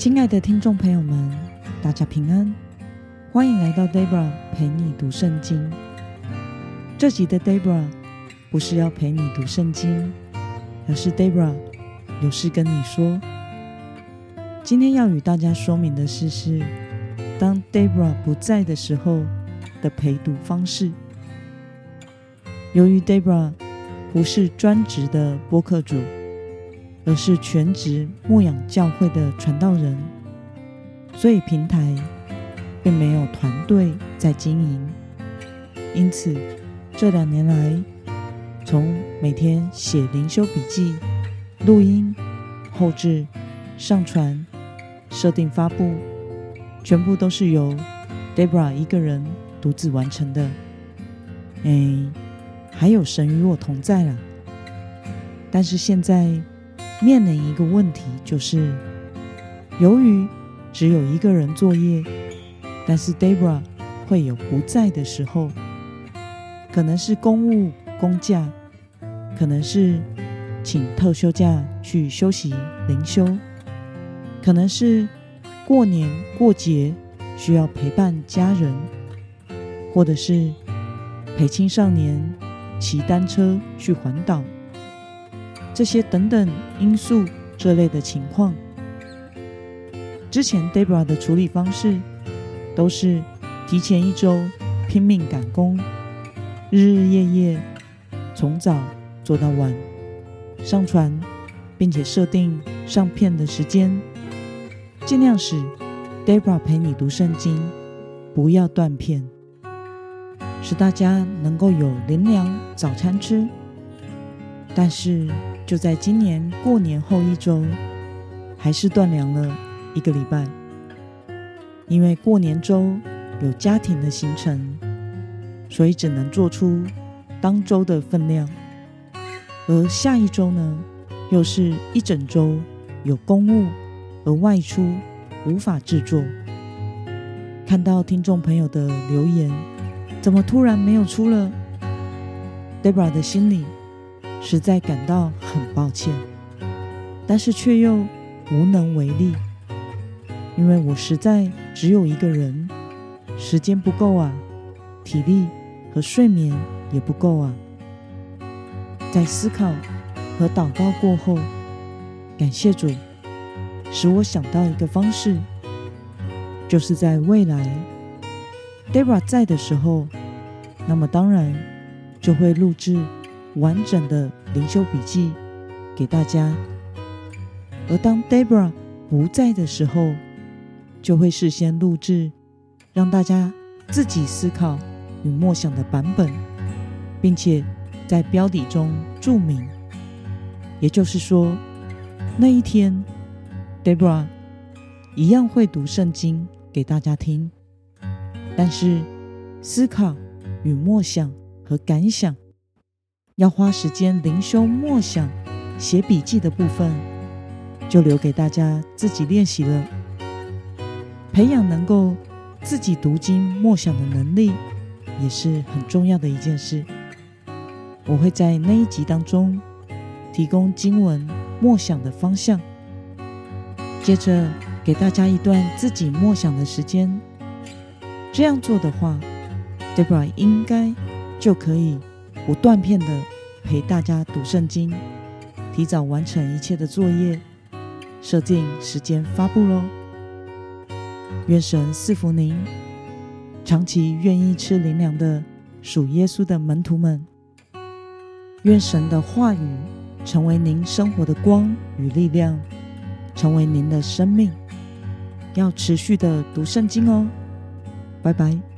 亲爱的听众朋友们，大家平安，欢迎来到 Debra 陪你读圣经。这集的 Debra 不是要陪你读圣经，而是 Debra 有事跟你说。今天要与大家说明的事是，当 Debra 不在的时候的陪读方式。由于 Debra 不是专职的播客主。而是全职牧养教会的传道人，所以平台并没有团队在经营。因此，这两年来，从每天写灵修笔记、录音、后置、上传、设定发布，全部都是由 Debra 一个人独自完成的。哎，还有神与我同在啦。但是现在。面临一个问题，就是由于只有一个人作业，但是 Debra 会有不在的时候，可能是公务公假，可能是请特休假去休息灵修，可能是过年过节需要陪伴家人，或者是陪青少年骑单车去环岛。这些等等因素，这类的情况，之前 Debra 的处理方式都是提前一周拼命赶工，日日夜夜从早做到晚，上传，并且设定上片的时间，尽量使 Debra 陪你读圣经，不要断片，使大家能够有灵粮早餐吃，但是。就在今年过年后一周，还是断粮了一个礼拜，因为过年周有家庭的行程，所以只能做出当周的分量。而下一周呢，又是一整周有公务而外出，无法制作。看到听众朋友的留言，怎么突然没有出了？Debra 的心里。实在感到很抱歉，但是却又无能为力，因为我实在只有一个人，时间不够啊，体力和睡眠也不够啊。在思考和祷告过后，感谢主，使我想到一个方式，就是在未来 dera 在的时候，那么当然就会录制。完整的灵修笔记给大家，而当 Debra 不在的时候，就会事先录制，让大家自己思考与默想的版本，并且在标题中注明。也就是说，那一天 Debra 一样会读圣经给大家听，但是思考与默想和感想。要花时间灵修默想、写笔记的部分，就留给大家自己练习了。培养能够自己读经默想的能力，也是很重要的一件事。我会在那一集当中提供经文默想的方向，接着给大家一段自己默想的时间。这样做的话，Debra 应该就可以。不断片的陪大家读圣经，提早完成一切的作业，设定时间发布喽。愿神赐福您，长期愿意吃灵粮的属耶稣的门徒们。愿神的话语成为您生活的光与力量，成为您的生命。要持续的读圣经哦。拜拜。